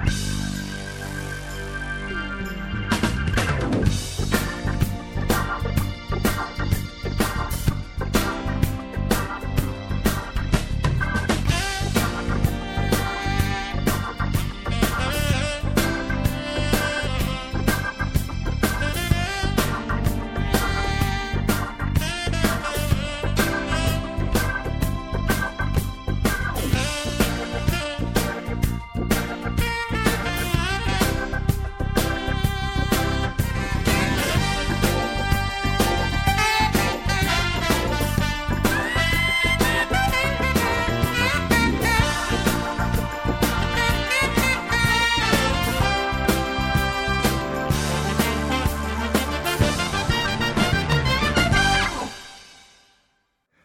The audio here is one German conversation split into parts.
Bye.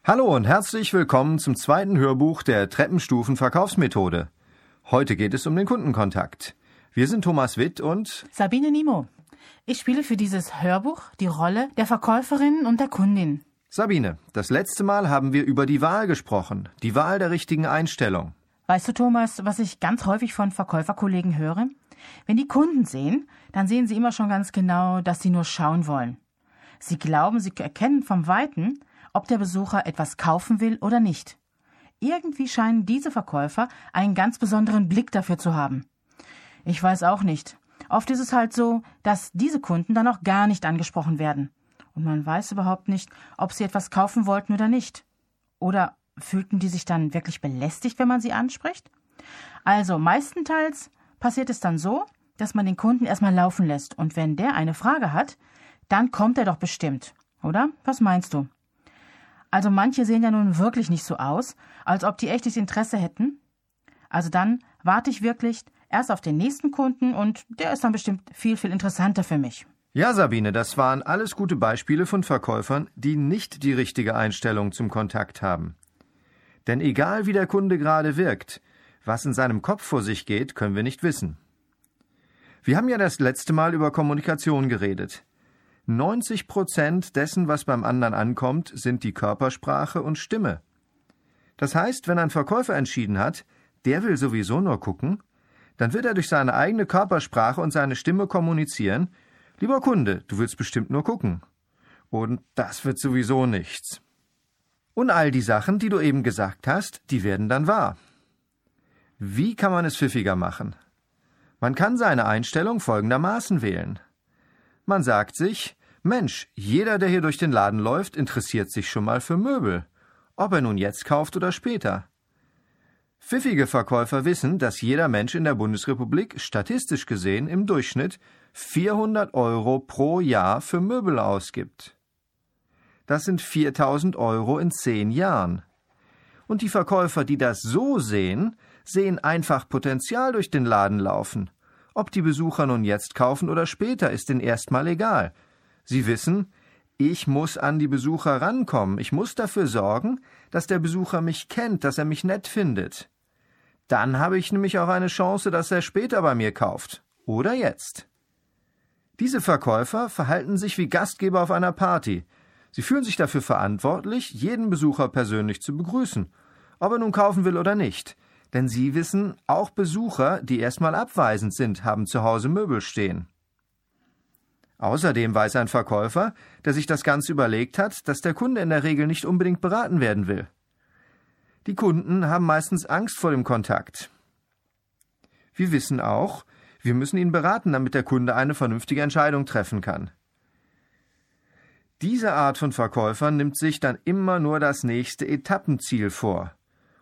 Hallo und herzlich willkommen zum zweiten Hörbuch der Treppenstufen-Verkaufsmethode. Heute geht es um den Kundenkontakt. Wir sind Thomas Witt und Sabine Nimo. Ich spiele für dieses Hörbuch die Rolle der Verkäuferin und der Kundin. Sabine, das letzte Mal haben wir über die Wahl gesprochen, die Wahl der richtigen Einstellung. Weißt du, Thomas, was ich ganz häufig von Verkäuferkollegen höre? Wenn die Kunden sehen, dann sehen sie immer schon ganz genau, dass sie nur schauen wollen. Sie glauben, sie erkennen vom Weiten, ob der Besucher etwas kaufen will oder nicht. Irgendwie scheinen diese Verkäufer einen ganz besonderen Blick dafür zu haben. Ich weiß auch nicht. Oft ist es halt so, dass diese Kunden dann auch gar nicht angesprochen werden. Und man weiß überhaupt nicht, ob sie etwas kaufen wollten oder nicht. Oder fühlten die sich dann wirklich belästigt, wenn man sie anspricht? Also meistenteils passiert es dann so, dass man den Kunden erstmal laufen lässt und wenn der eine Frage hat, dann kommt er doch bestimmt. Oder? Was meinst du? Also manche sehen ja nun wirklich nicht so aus, als ob die echtes Interesse hätten. Also dann warte ich wirklich erst auf den nächsten Kunden und der ist dann bestimmt viel, viel interessanter für mich. Ja, Sabine, das waren alles gute Beispiele von Verkäufern, die nicht die richtige Einstellung zum Kontakt haben. Denn egal wie der Kunde gerade wirkt, was in seinem Kopf vor sich geht, können wir nicht wissen. Wir haben ja das letzte Mal über Kommunikation geredet. 90 Prozent dessen, was beim anderen ankommt, sind die Körpersprache und Stimme. Das heißt, wenn ein Verkäufer entschieden hat, der will sowieso nur gucken, dann wird er durch seine eigene Körpersprache und seine Stimme kommunizieren, lieber Kunde, du willst bestimmt nur gucken. Und das wird sowieso nichts. Und all die Sachen, die du eben gesagt hast, die werden dann wahr. Wie kann man es pfiffiger machen? Man kann seine Einstellung folgendermaßen wählen. Man sagt sich, Mensch, jeder, der hier durch den Laden läuft, interessiert sich schon mal für Möbel. Ob er nun jetzt kauft oder später. Pfiffige Verkäufer wissen, dass jeder Mensch in der Bundesrepublik statistisch gesehen im Durchschnitt 400 Euro pro Jahr für Möbel ausgibt. Das sind 4000 Euro in zehn Jahren. Und die Verkäufer, die das so sehen, sehen einfach Potenzial durch den Laden laufen. Ob die Besucher nun jetzt kaufen oder später, ist ihnen erstmal egal. Sie wissen, ich muss an die Besucher rankommen, ich muss dafür sorgen, dass der Besucher mich kennt, dass er mich nett findet. Dann habe ich nämlich auch eine Chance, dass er später bei mir kauft. Oder jetzt. Diese Verkäufer verhalten sich wie Gastgeber auf einer Party. Sie fühlen sich dafür verantwortlich, jeden Besucher persönlich zu begrüßen, ob er nun kaufen will oder nicht. Denn Sie wissen, auch Besucher, die erstmal abweisend sind, haben zu Hause Möbel stehen. Außerdem weiß ein Verkäufer, der sich das Ganze überlegt hat, dass der Kunde in der Regel nicht unbedingt beraten werden will. Die Kunden haben meistens Angst vor dem Kontakt. Wir wissen auch, wir müssen ihn beraten, damit der Kunde eine vernünftige Entscheidung treffen kann. Diese Art von Verkäufern nimmt sich dann immer nur das nächste Etappenziel vor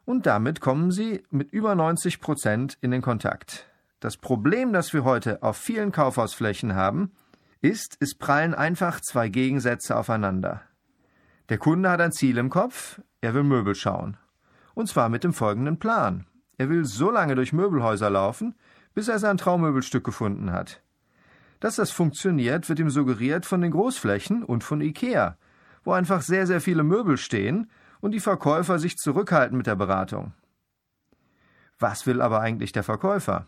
und damit kommen sie mit über 90 Prozent in den Kontakt. Das Problem, das wir heute auf vielen Kaufhausflächen haben, ist, es prallen einfach zwei Gegensätze aufeinander. Der Kunde hat ein Ziel im Kopf, er will Möbel schauen. Und zwar mit dem folgenden Plan. Er will so lange durch Möbelhäuser laufen, bis er sein Traummöbelstück gefunden hat. Dass das funktioniert, wird ihm suggeriert von den Großflächen und von Ikea, wo einfach sehr, sehr viele Möbel stehen und die Verkäufer sich zurückhalten mit der Beratung. Was will aber eigentlich der Verkäufer?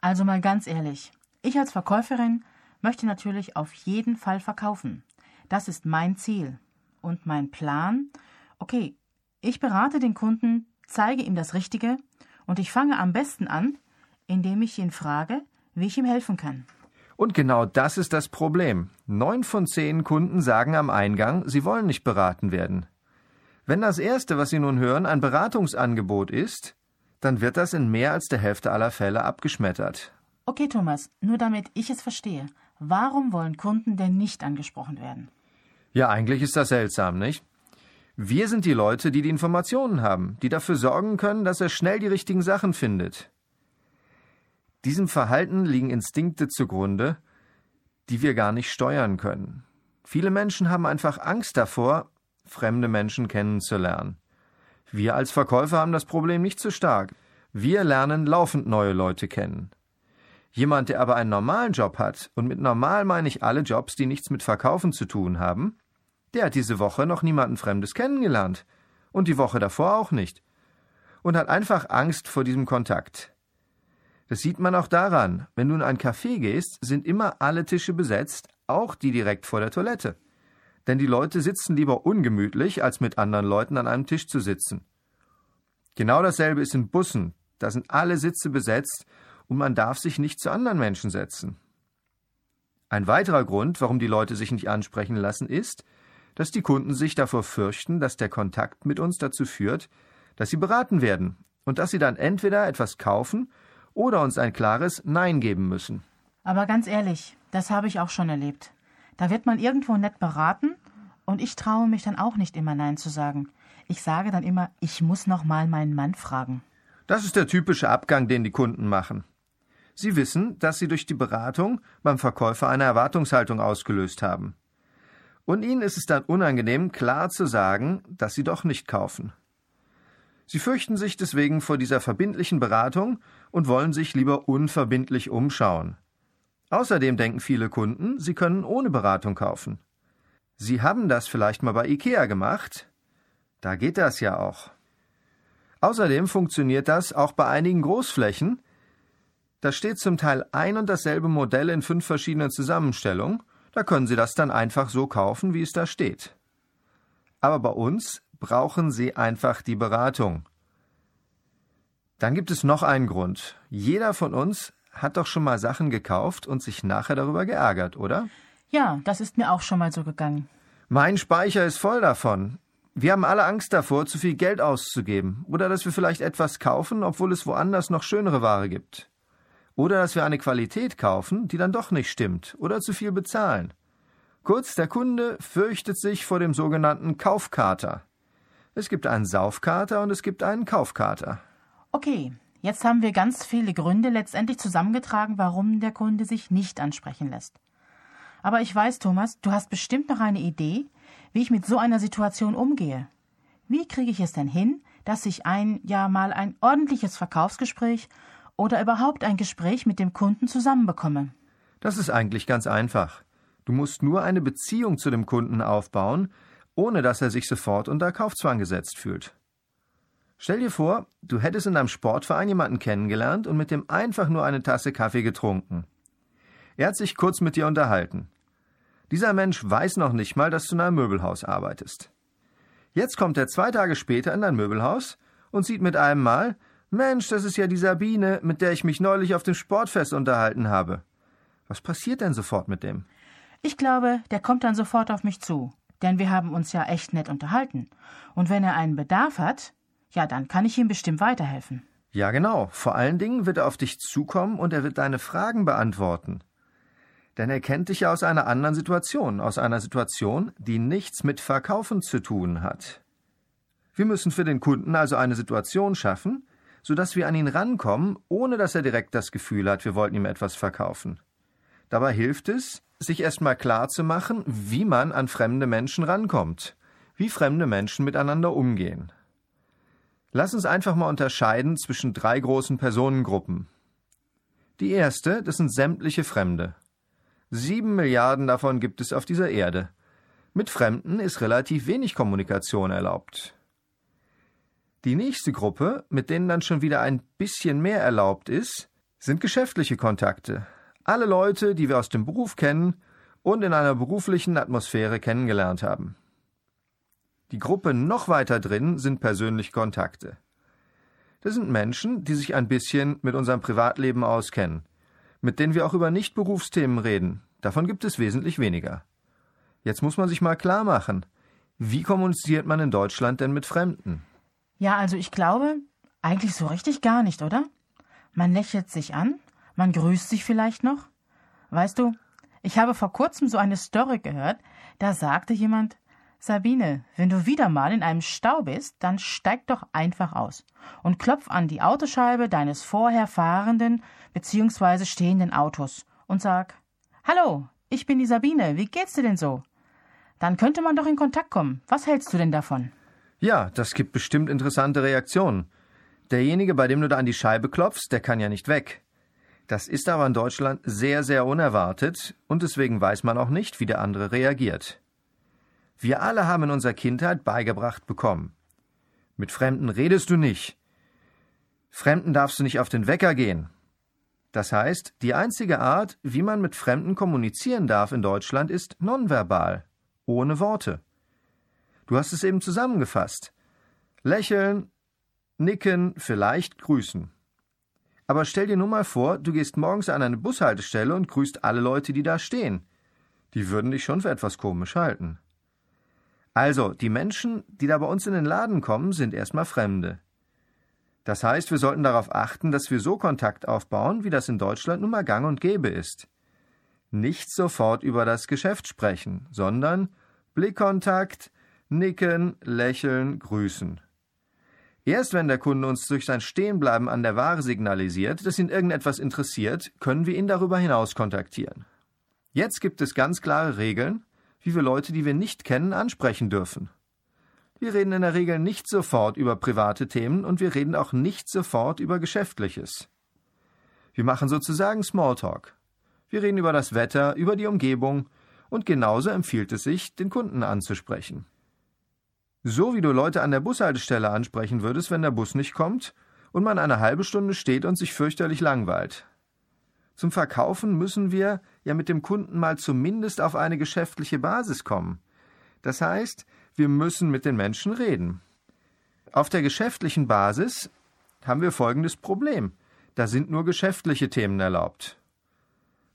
Also mal ganz ehrlich, ich als Verkäuferin möchte natürlich auf jeden Fall verkaufen. Das ist mein Ziel. Und mein Plan? Okay, ich berate den Kunden, zeige ihm das Richtige und ich fange am besten an, indem ich ihn frage, wie ich ihm helfen kann. Und genau das ist das Problem. Neun von zehn Kunden sagen am Eingang, sie wollen nicht beraten werden. Wenn das Erste, was Sie nun hören, ein Beratungsangebot ist, dann wird das in mehr als der Hälfte aller Fälle abgeschmettert. Okay, Thomas, nur damit ich es verstehe. Warum wollen Kunden denn nicht angesprochen werden? Ja, eigentlich ist das seltsam, nicht? Wir sind die Leute, die die Informationen haben, die dafür sorgen können, dass er schnell die richtigen Sachen findet. Diesem Verhalten liegen Instinkte zugrunde, die wir gar nicht steuern können. Viele Menschen haben einfach Angst davor, fremde Menschen kennenzulernen. Wir als Verkäufer haben das Problem nicht so stark. Wir lernen laufend neue Leute kennen. Jemand, der aber einen normalen Job hat, und mit normal meine ich alle Jobs, die nichts mit Verkaufen zu tun haben, der hat diese Woche noch niemanden Fremdes kennengelernt. Und die Woche davor auch nicht. Und hat einfach Angst vor diesem Kontakt. Das sieht man auch daran, wenn du in ein Café gehst, sind immer alle Tische besetzt, auch die direkt vor der Toilette. Denn die Leute sitzen lieber ungemütlich, als mit anderen Leuten an einem Tisch zu sitzen. Genau dasselbe ist in Bussen. Da sind alle Sitze besetzt und man darf sich nicht zu anderen Menschen setzen. Ein weiterer Grund, warum die Leute sich nicht ansprechen lassen, ist, dass die Kunden sich davor fürchten, dass der Kontakt mit uns dazu führt, dass sie beraten werden und dass sie dann entweder etwas kaufen oder uns ein klares Nein geben müssen. Aber ganz ehrlich, das habe ich auch schon erlebt. Da wird man irgendwo nett beraten und ich traue mich dann auch nicht immer Nein zu sagen. Ich sage dann immer, ich muss noch mal meinen Mann fragen. Das ist der typische Abgang, den die Kunden machen. Sie wissen, dass sie durch die Beratung beim Verkäufer eine Erwartungshaltung ausgelöst haben. Und ihnen ist es dann unangenehm, klar zu sagen, dass sie doch nicht kaufen. Sie fürchten sich deswegen vor dieser verbindlichen Beratung und wollen sich lieber unverbindlich umschauen. Außerdem denken viele Kunden, sie können ohne Beratung kaufen. Sie haben das vielleicht mal bei IKEA gemacht. Da geht das ja auch. Außerdem funktioniert das auch bei einigen Großflächen, da steht zum Teil ein und dasselbe Modell in fünf verschiedenen Zusammenstellungen, da können Sie das dann einfach so kaufen, wie es da steht. Aber bei uns brauchen Sie einfach die Beratung. Dann gibt es noch einen Grund. Jeder von uns hat doch schon mal Sachen gekauft und sich nachher darüber geärgert, oder? Ja, das ist mir auch schon mal so gegangen. Mein Speicher ist voll davon. Wir haben alle Angst davor, zu viel Geld auszugeben oder dass wir vielleicht etwas kaufen, obwohl es woanders noch schönere Ware gibt. Oder dass wir eine Qualität kaufen, die dann doch nicht stimmt oder zu viel bezahlen. Kurz, der Kunde fürchtet sich vor dem sogenannten Kaufkater. Es gibt einen Saufkater und es gibt einen Kaufkater. Okay, jetzt haben wir ganz viele Gründe letztendlich zusammengetragen, warum der Kunde sich nicht ansprechen lässt. Aber ich weiß, Thomas, du hast bestimmt noch eine Idee, wie ich mit so einer Situation umgehe. Wie kriege ich es denn hin, dass ich ein, ja mal ein ordentliches Verkaufsgespräch oder überhaupt ein Gespräch mit dem Kunden zusammenbekomme? Das ist eigentlich ganz einfach. Du musst nur eine Beziehung zu dem Kunden aufbauen, ohne dass er sich sofort unter Kaufzwang gesetzt fühlt. Stell dir vor, du hättest in deinem Sportverein jemanden kennengelernt und mit dem einfach nur eine Tasse Kaffee getrunken. Er hat sich kurz mit dir unterhalten. Dieser Mensch weiß noch nicht mal, dass du in einem Möbelhaus arbeitest. Jetzt kommt er zwei Tage später in dein Möbelhaus und sieht mit einem Mal, Mensch, das ist ja die Sabine, mit der ich mich neulich auf dem Sportfest unterhalten habe. Was passiert denn sofort mit dem? Ich glaube, der kommt dann sofort auf mich zu, denn wir haben uns ja echt nett unterhalten. Und wenn er einen Bedarf hat, ja, dann kann ich ihm bestimmt weiterhelfen. Ja, genau. Vor allen Dingen wird er auf dich zukommen und er wird deine Fragen beantworten. Denn er kennt dich ja aus einer anderen Situation, aus einer Situation, die nichts mit Verkaufen zu tun hat. Wir müssen für den Kunden also eine Situation schaffen, sodass wir an ihn rankommen, ohne dass er direkt das Gefühl hat, wir wollten ihm etwas verkaufen. Dabei hilft es, sich erstmal klar zu machen, wie man an fremde Menschen rankommt, wie fremde Menschen miteinander umgehen. Lass uns einfach mal unterscheiden zwischen drei großen Personengruppen. Die erste, das sind sämtliche Fremde. Sieben Milliarden davon gibt es auf dieser Erde. Mit Fremden ist relativ wenig Kommunikation erlaubt. Die nächste Gruppe, mit denen dann schon wieder ein bisschen mehr erlaubt ist, sind geschäftliche Kontakte. Alle Leute, die wir aus dem Beruf kennen und in einer beruflichen Atmosphäre kennengelernt haben. Die Gruppe noch weiter drin sind persönliche Kontakte. Das sind Menschen, die sich ein bisschen mit unserem Privatleben auskennen, mit denen wir auch über Nicht-Berufsthemen reden. Davon gibt es wesentlich weniger. Jetzt muss man sich mal klar machen, wie kommuniziert man in Deutschland denn mit Fremden? Ja, also ich glaube, eigentlich so richtig gar nicht, oder? Man lächelt sich an, man grüßt sich vielleicht noch. Weißt du, ich habe vor kurzem so eine Story gehört, da sagte jemand, Sabine, wenn du wieder mal in einem Stau bist, dann steig doch einfach aus und klopf an die Autoscheibe deines vorher fahrenden bzw. stehenden Autos und sag Hallo, ich bin die Sabine, wie geht's dir denn so? Dann könnte man doch in Kontakt kommen. Was hältst du denn davon? Ja, das gibt bestimmt interessante Reaktionen. Derjenige, bei dem du da an die Scheibe klopfst, der kann ja nicht weg. Das ist aber in Deutschland sehr, sehr unerwartet und deswegen weiß man auch nicht, wie der andere reagiert. Wir alle haben in unserer Kindheit beigebracht bekommen. Mit Fremden redest du nicht. Fremden darfst du nicht auf den Wecker gehen. Das heißt, die einzige Art, wie man mit Fremden kommunizieren darf in Deutschland, ist nonverbal, ohne Worte. Du hast es eben zusammengefasst. Lächeln, nicken, vielleicht grüßen. Aber stell dir nur mal vor, du gehst morgens an eine Bushaltestelle und grüßt alle Leute, die da stehen. Die würden dich schon für etwas komisch halten. Also, die Menschen, die da bei uns in den Laden kommen, sind erstmal Fremde. Das heißt, wir sollten darauf achten, dass wir so Kontakt aufbauen, wie das in Deutschland nun mal gang und gäbe ist. Nicht sofort über das Geschäft sprechen, sondern Blickkontakt, nicken, lächeln, grüßen. Erst wenn der Kunde uns durch sein Stehenbleiben an der Ware signalisiert, dass ihn irgendetwas interessiert, können wir ihn darüber hinaus kontaktieren. Jetzt gibt es ganz klare Regeln, wie wir Leute, die wir nicht kennen, ansprechen dürfen. Wir reden in der Regel nicht sofort über private Themen und wir reden auch nicht sofort über Geschäftliches. Wir machen sozusagen Smalltalk. Wir reden über das Wetter, über die Umgebung und genauso empfiehlt es sich, den Kunden anzusprechen. So wie du Leute an der Bushaltestelle ansprechen würdest, wenn der Bus nicht kommt und man eine halbe Stunde steht und sich fürchterlich langweilt. Zum Verkaufen müssen wir ja mit dem Kunden mal zumindest auf eine geschäftliche Basis kommen. Das heißt, wir müssen mit den Menschen reden. Auf der geschäftlichen Basis haben wir folgendes Problem. Da sind nur geschäftliche Themen erlaubt.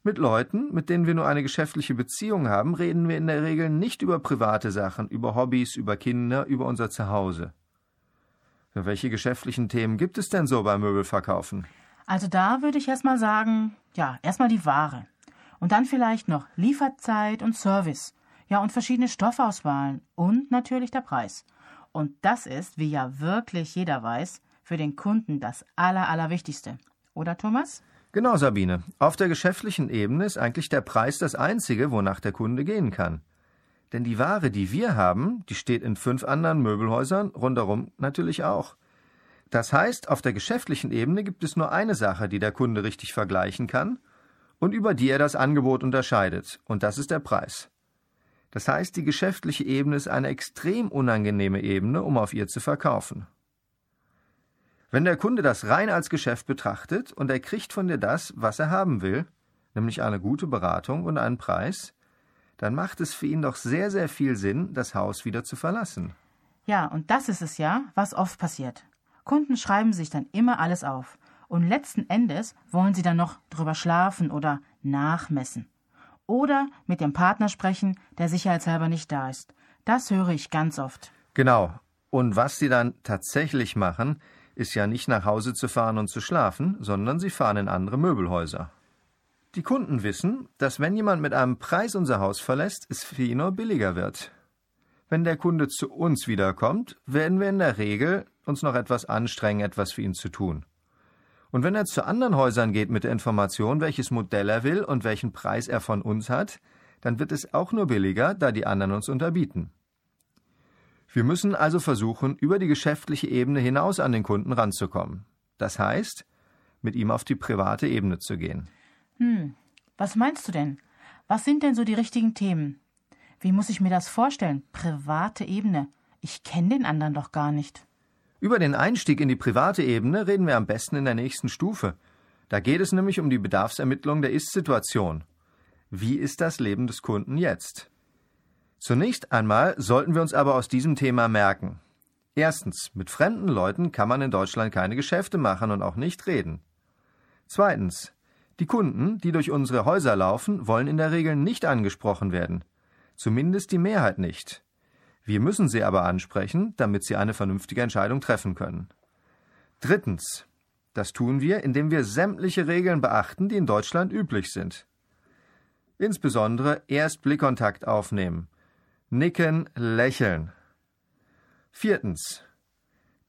Mit Leuten, mit denen wir nur eine geschäftliche Beziehung haben, reden wir in der Regel nicht über private Sachen, über Hobbys, über Kinder, über unser Zuhause. Welche geschäftlichen Themen gibt es denn so beim Möbelverkaufen? Also da würde ich erstmal sagen, ja, erstmal die Ware. Und dann vielleicht noch Lieferzeit und Service. Ja, und verschiedene Stoffauswahlen. Und natürlich der Preis. Und das ist, wie ja wirklich jeder weiß, für den Kunden das Aller, Allerwichtigste. Oder, Thomas? Genau, Sabine. Auf der geschäftlichen Ebene ist eigentlich der Preis das Einzige, wonach der Kunde gehen kann. Denn die Ware, die wir haben, die steht in fünf anderen Möbelhäusern rundherum natürlich auch. Das heißt, auf der geschäftlichen Ebene gibt es nur eine Sache, die der Kunde richtig vergleichen kann und über die er das Angebot unterscheidet, und das ist der Preis. Das heißt, die geschäftliche Ebene ist eine extrem unangenehme Ebene, um auf ihr zu verkaufen. Wenn der Kunde das rein als Geschäft betrachtet und er kriegt von dir das, was er haben will, nämlich eine gute Beratung und einen Preis, dann macht es für ihn doch sehr, sehr viel Sinn, das Haus wieder zu verlassen. Ja, und das ist es ja, was oft passiert. Kunden schreiben sich dann immer alles auf. Und letzten Endes wollen sie dann noch drüber schlafen oder nachmessen. Oder mit dem Partner sprechen, der sicherheitshalber nicht da ist. Das höre ich ganz oft. Genau. Und was sie dann tatsächlich machen, ist ja nicht nach Hause zu fahren und zu schlafen, sondern sie fahren in andere Möbelhäuser. Die Kunden wissen, dass wenn jemand mit einem Preis unser Haus verlässt, es für ihn nur billiger wird. Wenn der Kunde zu uns wiederkommt, werden wir in der Regel uns noch etwas anstrengen, etwas für ihn zu tun. Und wenn er zu anderen Häusern geht mit der Information, welches Modell er will und welchen Preis er von uns hat, dann wird es auch nur billiger, da die anderen uns unterbieten. Wir müssen also versuchen, über die geschäftliche Ebene hinaus an den Kunden ranzukommen. Das heißt, mit ihm auf die private Ebene zu gehen. Hm, was meinst du denn? Was sind denn so die richtigen Themen? Wie muss ich mir das vorstellen? Private Ebene. Ich kenne den anderen doch gar nicht. Über den Einstieg in die private Ebene reden wir am besten in der nächsten Stufe. Da geht es nämlich um die Bedarfsermittlung der Ist-Situation. Wie ist das Leben des Kunden jetzt? Zunächst einmal sollten wir uns aber aus diesem Thema merken. Erstens, mit fremden Leuten kann man in Deutschland keine Geschäfte machen und auch nicht reden. Zweitens, die Kunden, die durch unsere Häuser laufen, wollen in der Regel nicht angesprochen werden. Zumindest die Mehrheit nicht. Wir müssen sie aber ansprechen, damit sie eine vernünftige Entscheidung treffen können. Drittens. Das tun wir, indem wir sämtliche Regeln beachten, die in Deutschland üblich sind. Insbesondere erst Blickkontakt aufnehmen. Nicken, lächeln. Viertens.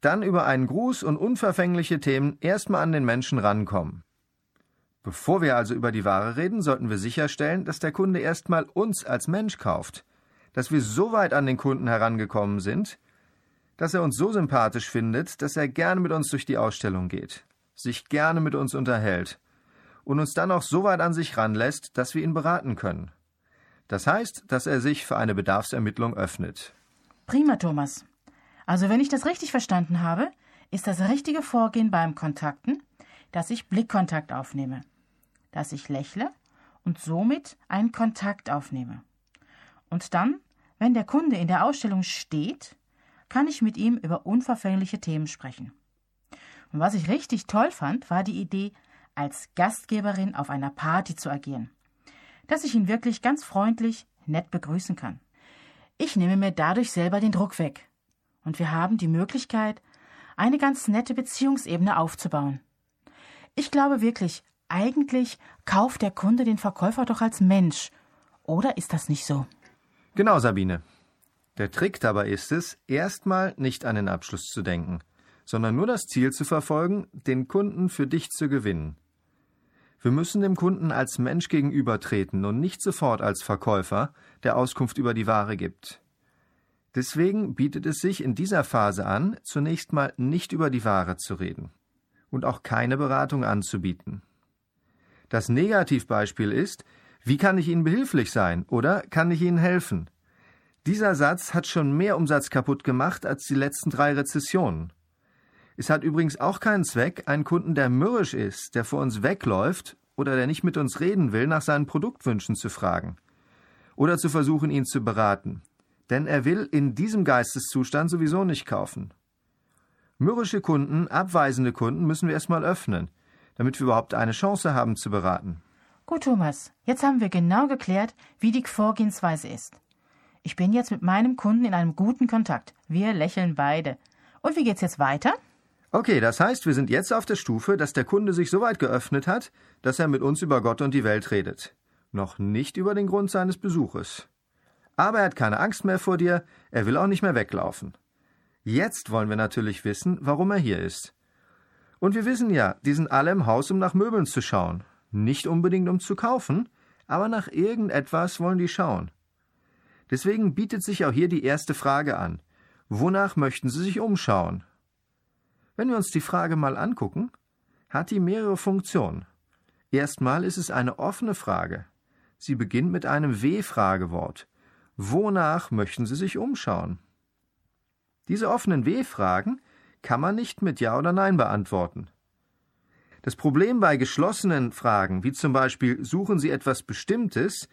Dann über einen Gruß und unverfängliche Themen erstmal an den Menschen rankommen. Bevor wir also über die Ware reden, sollten wir sicherstellen, dass der Kunde erstmal uns als Mensch kauft, dass wir so weit an den Kunden herangekommen sind, dass er uns so sympathisch findet, dass er gerne mit uns durch die Ausstellung geht, sich gerne mit uns unterhält und uns dann auch so weit an sich ranlässt, dass wir ihn beraten können. Das heißt, dass er sich für eine Bedarfsermittlung öffnet. Prima, Thomas. Also wenn ich das richtig verstanden habe, ist das richtige Vorgehen beim Kontakten, dass ich Blickkontakt aufnehme dass ich lächle und somit einen Kontakt aufnehme. Und dann, wenn der Kunde in der Ausstellung steht, kann ich mit ihm über unverfängliche Themen sprechen. Und was ich richtig toll fand, war die Idee, als Gastgeberin auf einer Party zu agieren. Dass ich ihn wirklich ganz freundlich, nett begrüßen kann. Ich nehme mir dadurch selber den Druck weg. Und wir haben die Möglichkeit, eine ganz nette Beziehungsebene aufzubauen. Ich glaube wirklich, eigentlich kauft der Kunde den Verkäufer doch als Mensch. Oder ist das nicht so? Genau, Sabine. Der Trick dabei ist es, erstmal nicht an den Abschluss zu denken, sondern nur das Ziel zu verfolgen, den Kunden für dich zu gewinnen. Wir müssen dem Kunden als Mensch gegenübertreten und nicht sofort als Verkäufer, der Auskunft über die Ware gibt. Deswegen bietet es sich in dieser Phase an, zunächst mal nicht über die Ware zu reden und auch keine Beratung anzubieten. Das Negativbeispiel ist, wie kann ich Ihnen behilflich sein oder kann ich Ihnen helfen? Dieser Satz hat schon mehr Umsatz kaputt gemacht als die letzten drei Rezessionen. Es hat übrigens auch keinen Zweck, einen Kunden, der mürrisch ist, der vor uns wegläuft oder der nicht mit uns reden will, nach seinen Produktwünschen zu fragen. Oder zu versuchen, ihn zu beraten. Denn er will in diesem Geisteszustand sowieso nicht kaufen. Mürrische Kunden, abweisende Kunden müssen wir erstmal öffnen damit wir überhaupt eine Chance haben zu beraten. Gut, Thomas, jetzt haben wir genau geklärt, wie die Vorgehensweise ist. Ich bin jetzt mit meinem Kunden in einem guten Kontakt. Wir lächeln beide. Und wie geht's jetzt weiter? Okay, das heißt, wir sind jetzt auf der Stufe, dass der Kunde sich so weit geöffnet hat, dass er mit uns über Gott und die Welt redet. Noch nicht über den Grund seines Besuches. Aber er hat keine Angst mehr vor dir, er will auch nicht mehr weglaufen. Jetzt wollen wir natürlich wissen, warum er hier ist. Und wir wissen ja, die sind alle im Haus, um nach Möbeln zu schauen. Nicht unbedingt um zu kaufen, aber nach irgendetwas wollen die schauen. Deswegen bietet sich auch hier die erste Frage an. Wonach möchten Sie sich umschauen? Wenn wir uns die Frage mal angucken, hat die mehrere Funktionen. Erstmal ist es eine offene Frage. Sie beginnt mit einem W-Fragewort. Wonach möchten Sie sich umschauen? Diese offenen W-Fragen kann man nicht mit Ja oder Nein beantworten. Das Problem bei geschlossenen Fragen, wie zum Beispiel Suchen Sie etwas Bestimmtes,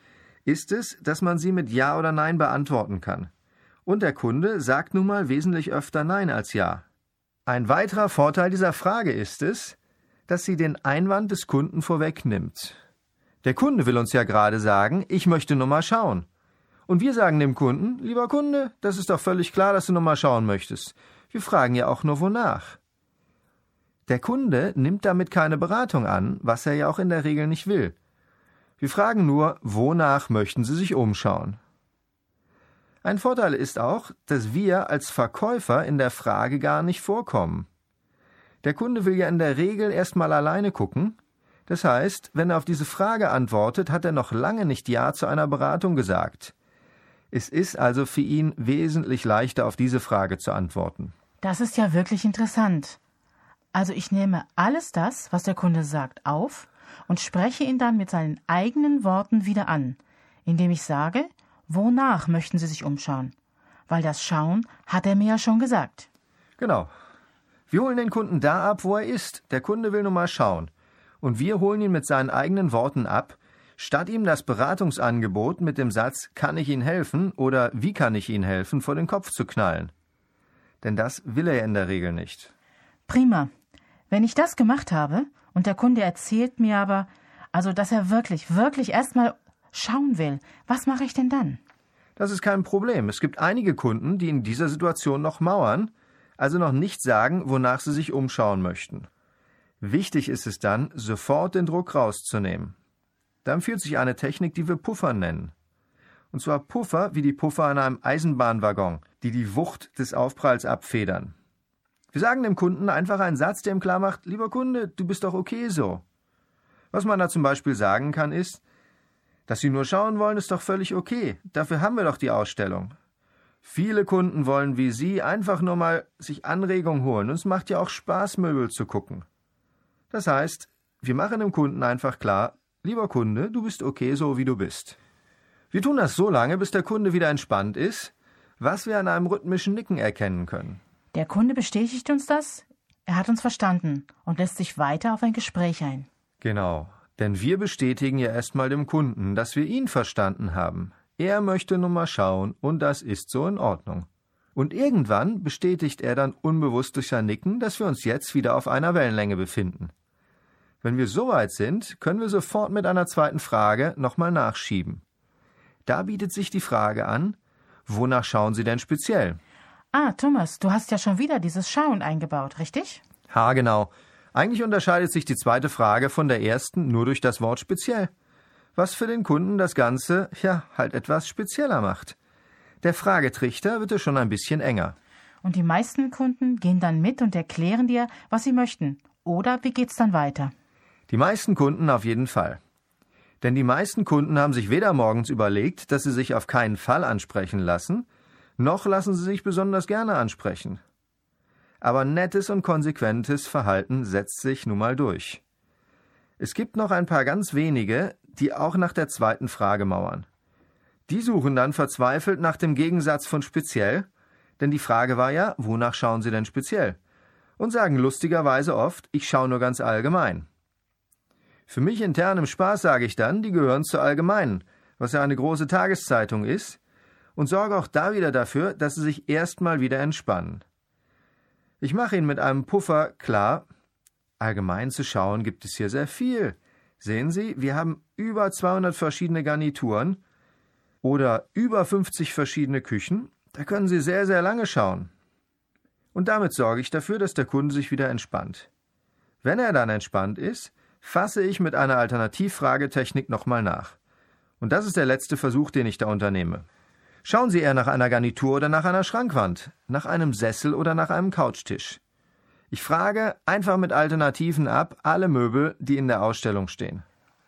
ist es, dass man sie mit Ja oder Nein beantworten kann. Und der Kunde sagt nun mal wesentlich öfter Nein als Ja. Ein weiterer Vorteil dieser Frage ist es, dass sie den Einwand des Kunden vorwegnimmt. Der Kunde will uns ja gerade sagen, ich möchte nur mal schauen. Und wir sagen dem Kunden, lieber Kunde, das ist doch völlig klar, dass du nur mal schauen möchtest. Wir fragen ja auch nur wonach. Der Kunde nimmt damit keine Beratung an, was er ja auch in der Regel nicht will. Wir fragen nur, wonach möchten Sie sich umschauen? Ein Vorteil ist auch, dass wir als Verkäufer in der Frage gar nicht vorkommen. Der Kunde will ja in der Regel erstmal alleine gucken. Das heißt, wenn er auf diese Frage antwortet, hat er noch lange nicht Ja zu einer Beratung gesagt. Es ist also für ihn wesentlich leichter, auf diese Frage zu antworten. Das ist ja wirklich interessant. Also ich nehme alles das, was der Kunde sagt, auf und spreche ihn dann mit seinen eigenen Worten wieder an, indem ich sage, wonach möchten Sie sich umschauen? Weil das Schauen hat er mir ja schon gesagt. Genau. Wir holen den Kunden da ab, wo er ist. Der Kunde will nur mal schauen. Und wir holen ihn mit seinen eigenen Worten ab, statt ihm das Beratungsangebot mit dem Satz Kann ich Ihnen helfen oder Wie kann ich Ihnen helfen vor den Kopf zu knallen. Denn das will er ja in der Regel nicht. Prima. Wenn ich das gemacht habe und der Kunde erzählt mir aber, also dass er wirklich, wirklich erstmal schauen will, was mache ich denn dann? Das ist kein Problem. Es gibt einige Kunden, die in dieser Situation noch mauern, also noch nicht sagen, wonach sie sich umschauen möchten. Wichtig ist es dann, sofort den Druck rauszunehmen. Da empfiehlt sich eine Technik, die wir Puffer nennen. Und zwar Puffer wie die Puffer in einem Eisenbahnwaggon, die die Wucht des Aufpralls abfedern. Wir sagen dem Kunden einfach einen Satz, der ihm klar macht, lieber Kunde, du bist doch okay so. Was man da zum Beispiel sagen kann, ist, dass Sie nur schauen wollen, ist doch völlig okay. Dafür haben wir doch die Ausstellung. Viele Kunden wollen wie Sie einfach nur mal sich Anregung holen und es macht ja auch Spaß, Möbel zu gucken. Das heißt, wir machen dem Kunden einfach klar, lieber Kunde, du bist okay so, wie du bist. Wir tun das so lange, bis der Kunde wieder entspannt ist, was wir an einem rhythmischen Nicken erkennen können. Der Kunde bestätigt uns das, er hat uns verstanden und lässt sich weiter auf ein Gespräch ein. Genau, denn wir bestätigen ja erstmal dem Kunden, dass wir ihn verstanden haben. Er möchte nun mal schauen und das ist so in Ordnung. Und irgendwann bestätigt er dann unbewusst durch sein Nicken, dass wir uns jetzt wieder auf einer Wellenlänge befinden. Wenn wir soweit sind, können wir sofort mit einer zweiten Frage nochmal nachschieben. Da bietet sich die Frage an, wonach schauen Sie denn speziell? Ah, Thomas, du hast ja schon wieder dieses Schauen eingebaut, richtig? Ha, genau. Eigentlich unterscheidet sich die zweite Frage von der ersten nur durch das Wort speziell. Was für den Kunden das Ganze, ja, halt etwas spezieller macht. Der Fragetrichter wird es schon ein bisschen enger. Und die meisten Kunden gehen dann mit und erklären dir, was sie möchten. Oder wie geht's dann weiter? Die meisten Kunden auf jeden Fall. Denn die meisten Kunden haben sich weder morgens überlegt, dass sie sich auf keinen Fall ansprechen lassen, noch lassen sie sich besonders gerne ansprechen. Aber nettes und konsequentes Verhalten setzt sich nun mal durch. Es gibt noch ein paar ganz wenige, die auch nach der zweiten Frage mauern. Die suchen dann verzweifelt nach dem Gegensatz von speziell, denn die Frage war ja, wonach schauen Sie denn speziell? Und sagen lustigerweise oft, ich schaue nur ganz allgemein. Für mich intern im Spaß sage ich dann, die gehören zur Allgemeinen, was ja eine große Tageszeitung ist, und sorge auch da wieder dafür, dass sie sich erstmal wieder entspannen. Ich mache Ihnen mit einem Puffer klar, allgemein zu schauen gibt es hier sehr viel. Sehen Sie, wir haben über 200 verschiedene Garnituren oder über 50 verschiedene Küchen. Da können Sie sehr, sehr lange schauen. Und damit sorge ich dafür, dass der Kunde sich wieder entspannt. Wenn er dann entspannt ist, fasse ich mit einer Alternativfragetechnik nochmal nach. Und das ist der letzte Versuch, den ich da unternehme. Schauen Sie eher nach einer Garnitur oder nach einer Schrankwand, nach einem Sessel oder nach einem Couchtisch. Ich frage einfach mit Alternativen ab alle Möbel, die in der Ausstellung stehen.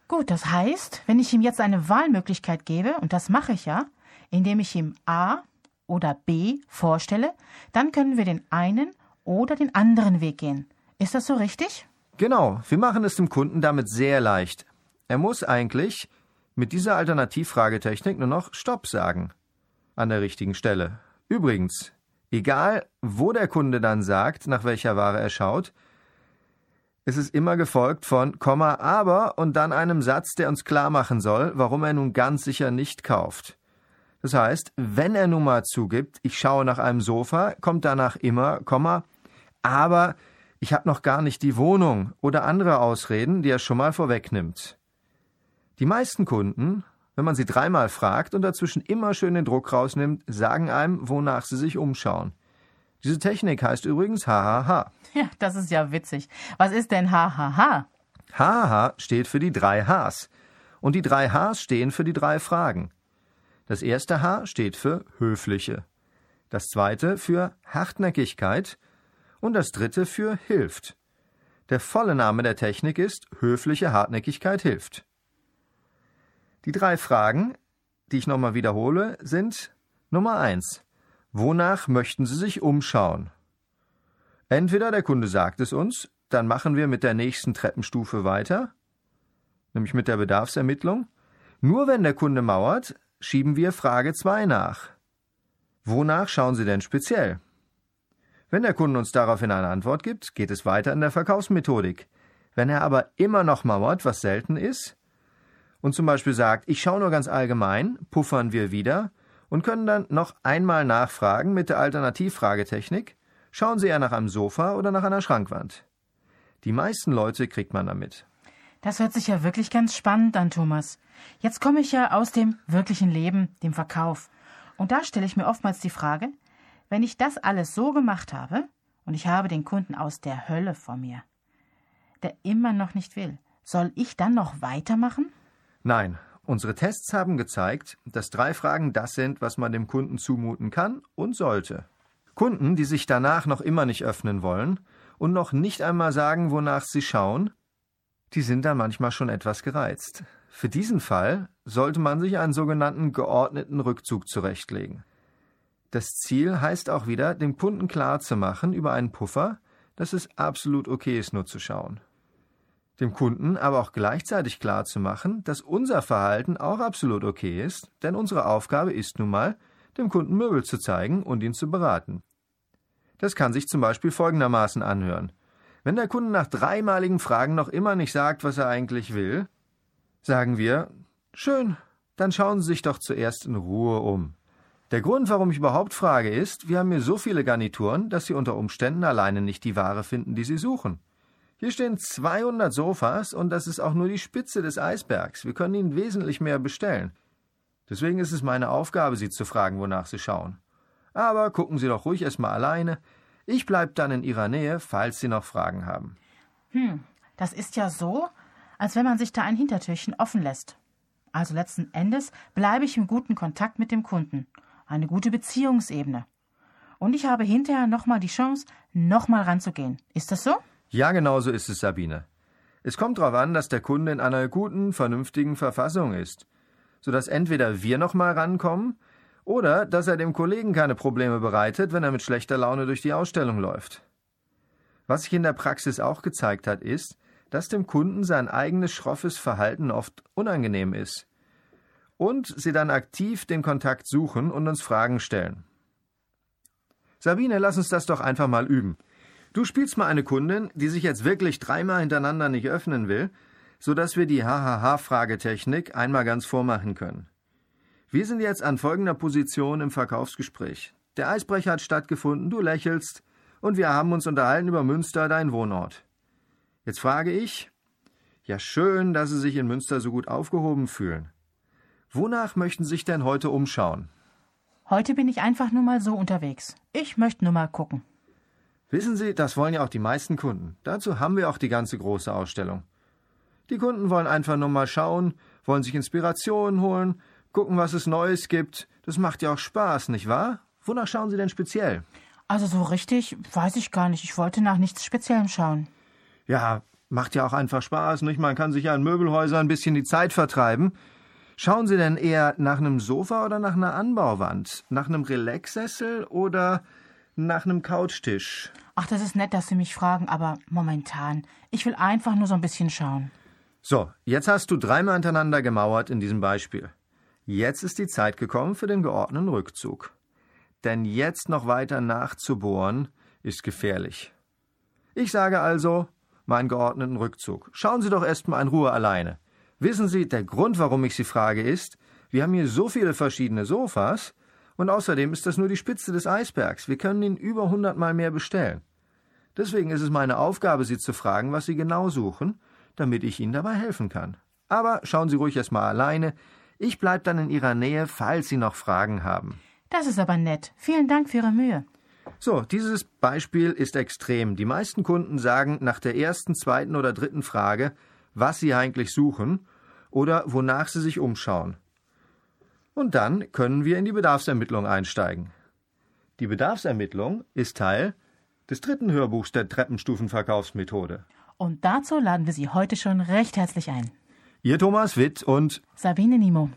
Gut, das heißt, wenn ich ihm jetzt eine Wahlmöglichkeit gebe, und das mache ich ja, indem ich ihm A oder B vorstelle, dann können wir den einen oder den anderen Weg gehen. Ist das so richtig? Genau, wir machen es dem Kunden damit sehr leicht. Er muss eigentlich mit dieser Alternativfragetechnik nur noch Stopp sagen. An der richtigen Stelle. Übrigens, egal wo der Kunde dann sagt, nach welcher Ware er schaut, ist es immer gefolgt von Komma aber und dann einem Satz, der uns klar machen soll, warum er nun ganz sicher nicht kauft. Das heißt, wenn er nun mal zugibt, ich schaue nach einem Sofa, kommt danach immer Komma aber ich habe noch gar nicht die Wohnung oder andere Ausreden, die er schon mal vorwegnimmt. Die meisten Kunden, wenn man sie dreimal fragt und dazwischen immer schön den Druck rausnimmt, sagen einem, wonach sie sich umschauen. Diese Technik heißt übrigens HHH. Ja, das ist ja witzig. Was ist denn HHH? HHH steht für die drei Hs. Und die drei Hs stehen für die drei Fragen. Das erste H steht für höfliche. Das zweite für Hartnäckigkeit und das dritte für hilft. Der volle Name der Technik ist höfliche Hartnäckigkeit hilft. Die drei Fragen, die ich nochmal wiederhole, sind Nummer eins: Wonach möchten Sie sich umschauen? Entweder der Kunde sagt es uns, dann machen wir mit der nächsten Treppenstufe weiter, nämlich mit der Bedarfsermittlung. Nur wenn der Kunde mauert, schieben wir Frage 2 nach. Wonach schauen Sie denn speziell? Wenn der Kunde uns daraufhin eine Antwort gibt, geht es weiter in der Verkaufsmethodik. Wenn er aber immer noch mauert, was selten ist, und zum Beispiel sagt, ich schaue nur ganz allgemein, puffern wir wieder und können dann noch einmal nachfragen mit der Alternativfragetechnik Schauen Sie eher nach einem Sofa oder nach einer Schrankwand. Die meisten Leute kriegt man damit. Das hört sich ja wirklich ganz spannend an, Thomas. Jetzt komme ich ja aus dem wirklichen Leben, dem Verkauf. Und da stelle ich mir oftmals die Frage, wenn ich das alles so gemacht habe und ich habe den Kunden aus der Hölle vor mir, der immer noch nicht will, soll ich dann noch weitermachen? Nein, unsere Tests haben gezeigt, dass drei Fragen das sind, was man dem Kunden zumuten kann und sollte. Kunden, die sich danach noch immer nicht öffnen wollen und noch nicht einmal sagen, wonach sie schauen, die sind dann manchmal schon etwas gereizt. Für diesen Fall sollte man sich einen sogenannten geordneten Rückzug zurechtlegen. Das Ziel heißt auch wieder, dem Kunden klarzumachen über einen Puffer, dass es absolut okay ist, nur zu schauen. Dem Kunden aber auch gleichzeitig klarzumachen, dass unser Verhalten auch absolut okay ist, denn unsere Aufgabe ist nun mal, dem Kunden Möbel zu zeigen und ihn zu beraten. Das kann sich zum Beispiel folgendermaßen anhören. Wenn der Kunde nach dreimaligen Fragen noch immer nicht sagt, was er eigentlich will, sagen wir Schön, dann schauen Sie sich doch zuerst in Ruhe um. Der Grund, warum ich überhaupt frage, ist, wir haben hier so viele Garnituren, dass Sie unter Umständen alleine nicht die Ware finden, die Sie suchen. Hier stehen 200 Sofas und das ist auch nur die Spitze des Eisbergs. Wir können Ihnen wesentlich mehr bestellen. Deswegen ist es meine Aufgabe, Sie zu fragen, wonach Sie schauen. Aber gucken Sie doch ruhig erstmal alleine. Ich bleib dann in Ihrer Nähe, falls Sie noch Fragen haben. Hm, das ist ja so, als wenn man sich da ein Hintertürchen offen lässt. Also letzten Endes bleibe ich im guten Kontakt mit dem Kunden. Eine gute Beziehungsebene. Und ich habe hinterher nochmal die Chance, nochmal ranzugehen. Ist das so? Ja, genau so ist es, Sabine. Es kommt darauf an, dass der Kunde in einer guten, vernünftigen Verfassung ist sodass entweder wir nochmal rankommen oder dass er dem Kollegen keine Probleme bereitet, wenn er mit schlechter Laune durch die Ausstellung läuft. Was sich in der Praxis auch gezeigt hat, ist, dass dem Kunden sein eigenes schroffes Verhalten oft unangenehm ist und sie dann aktiv den Kontakt suchen und uns Fragen stellen. Sabine, lass uns das doch einfach mal üben. Du spielst mal eine Kundin, die sich jetzt wirklich dreimal hintereinander nicht öffnen will, so dass wir die HHH-Fragetechnik einmal ganz vormachen können. Wir sind jetzt an folgender Position im Verkaufsgespräch. Der Eisbrecher hat stattgefunden, du lächelst, und wir haben uns unterhalten über Münster, dein Wohnort. Jetzt frage ich, ja schön, dass Sie sich in Münster so gut aufgehoben fühlen. Wonach möchten Sie sich denn heute umschauen? Heute bin ich einfach nur mal so unterwegs. Ich möchte nur mal gucken. Wissen Sie, das wollen ja auch die meisten Kunden. Dazu haben wir auch die ganze große Ausstellung. Die Kunden wollen einfach nur mal schauen, wollen sich Inspirationen holen, gucken, was es Neues gibt. Das macht ja auch Spaß, nicht wahr? Wonach schauen Sie denn speziell? Also so richtig weiß ich gar nicht. Ich wollte nach nichts Speziellem schauen. Ja, macht ja auch einfach Spaß, nicht? Man kann sich ja in Möbelhäusern ein bisschen die Zeit vertreiben. Schauen Sie denn eher nach einem Sofa oder nach einer Anbauwand? Nach einem Relaxsessel oder nach einem Couchtisch? Ach, das ist nett, dass Sie mich fragen, aber momentan. Ich will einfach nur so ein bisschen schauen. So, jetzt hast du dreimal hintereinander gemauert in diesem Beispiel. Jetzt ist die Zeit gekommen für den geordneten Rückzug. Denn jetzt noch weiter nachzubohren ist gefährlich. Ich sage also, meinen geordneten Rückzug. Schauen Sie doch erst mal in Ruhe alleine. Wissen Sie, der Grund, warum ich Sie frage, ist, wir haben hier so viele verschiedene Sofas und außerdem ist das nur die Spitze des Eisbergs. Wir können Ihnen über hundertmal mehr bestellen. Deswegen ist es meine Aufgabe, Sie zu fragen, was Sie genau suchen damit ich Ihnen dabei helfen kann. Aber schauen Sie ruhig erst mal alleine. Ich bleibe dann in Ihrer Nähe, falls Sie noch Fragen haben. Das ist aber nett. Vielen Dank für Ihre Mühe. So, dieses Beispiel ist extrem. Die meisten Kunden sagen nach der ersten, zweiten oder dritten Frage, was sie eigentlich suchen oder wonach sie sich umschauen. Und dann können wir in die Bedarfsermittlung einsteigen. Die Bedarfsermittlung ist Teil des dritten Hörbuchs der Treppenstufenverkaufsmethode. Und dazu laden wir Sie heute schon recht herzlich ein. Ihr Thomas Witt und Sabine Nimo.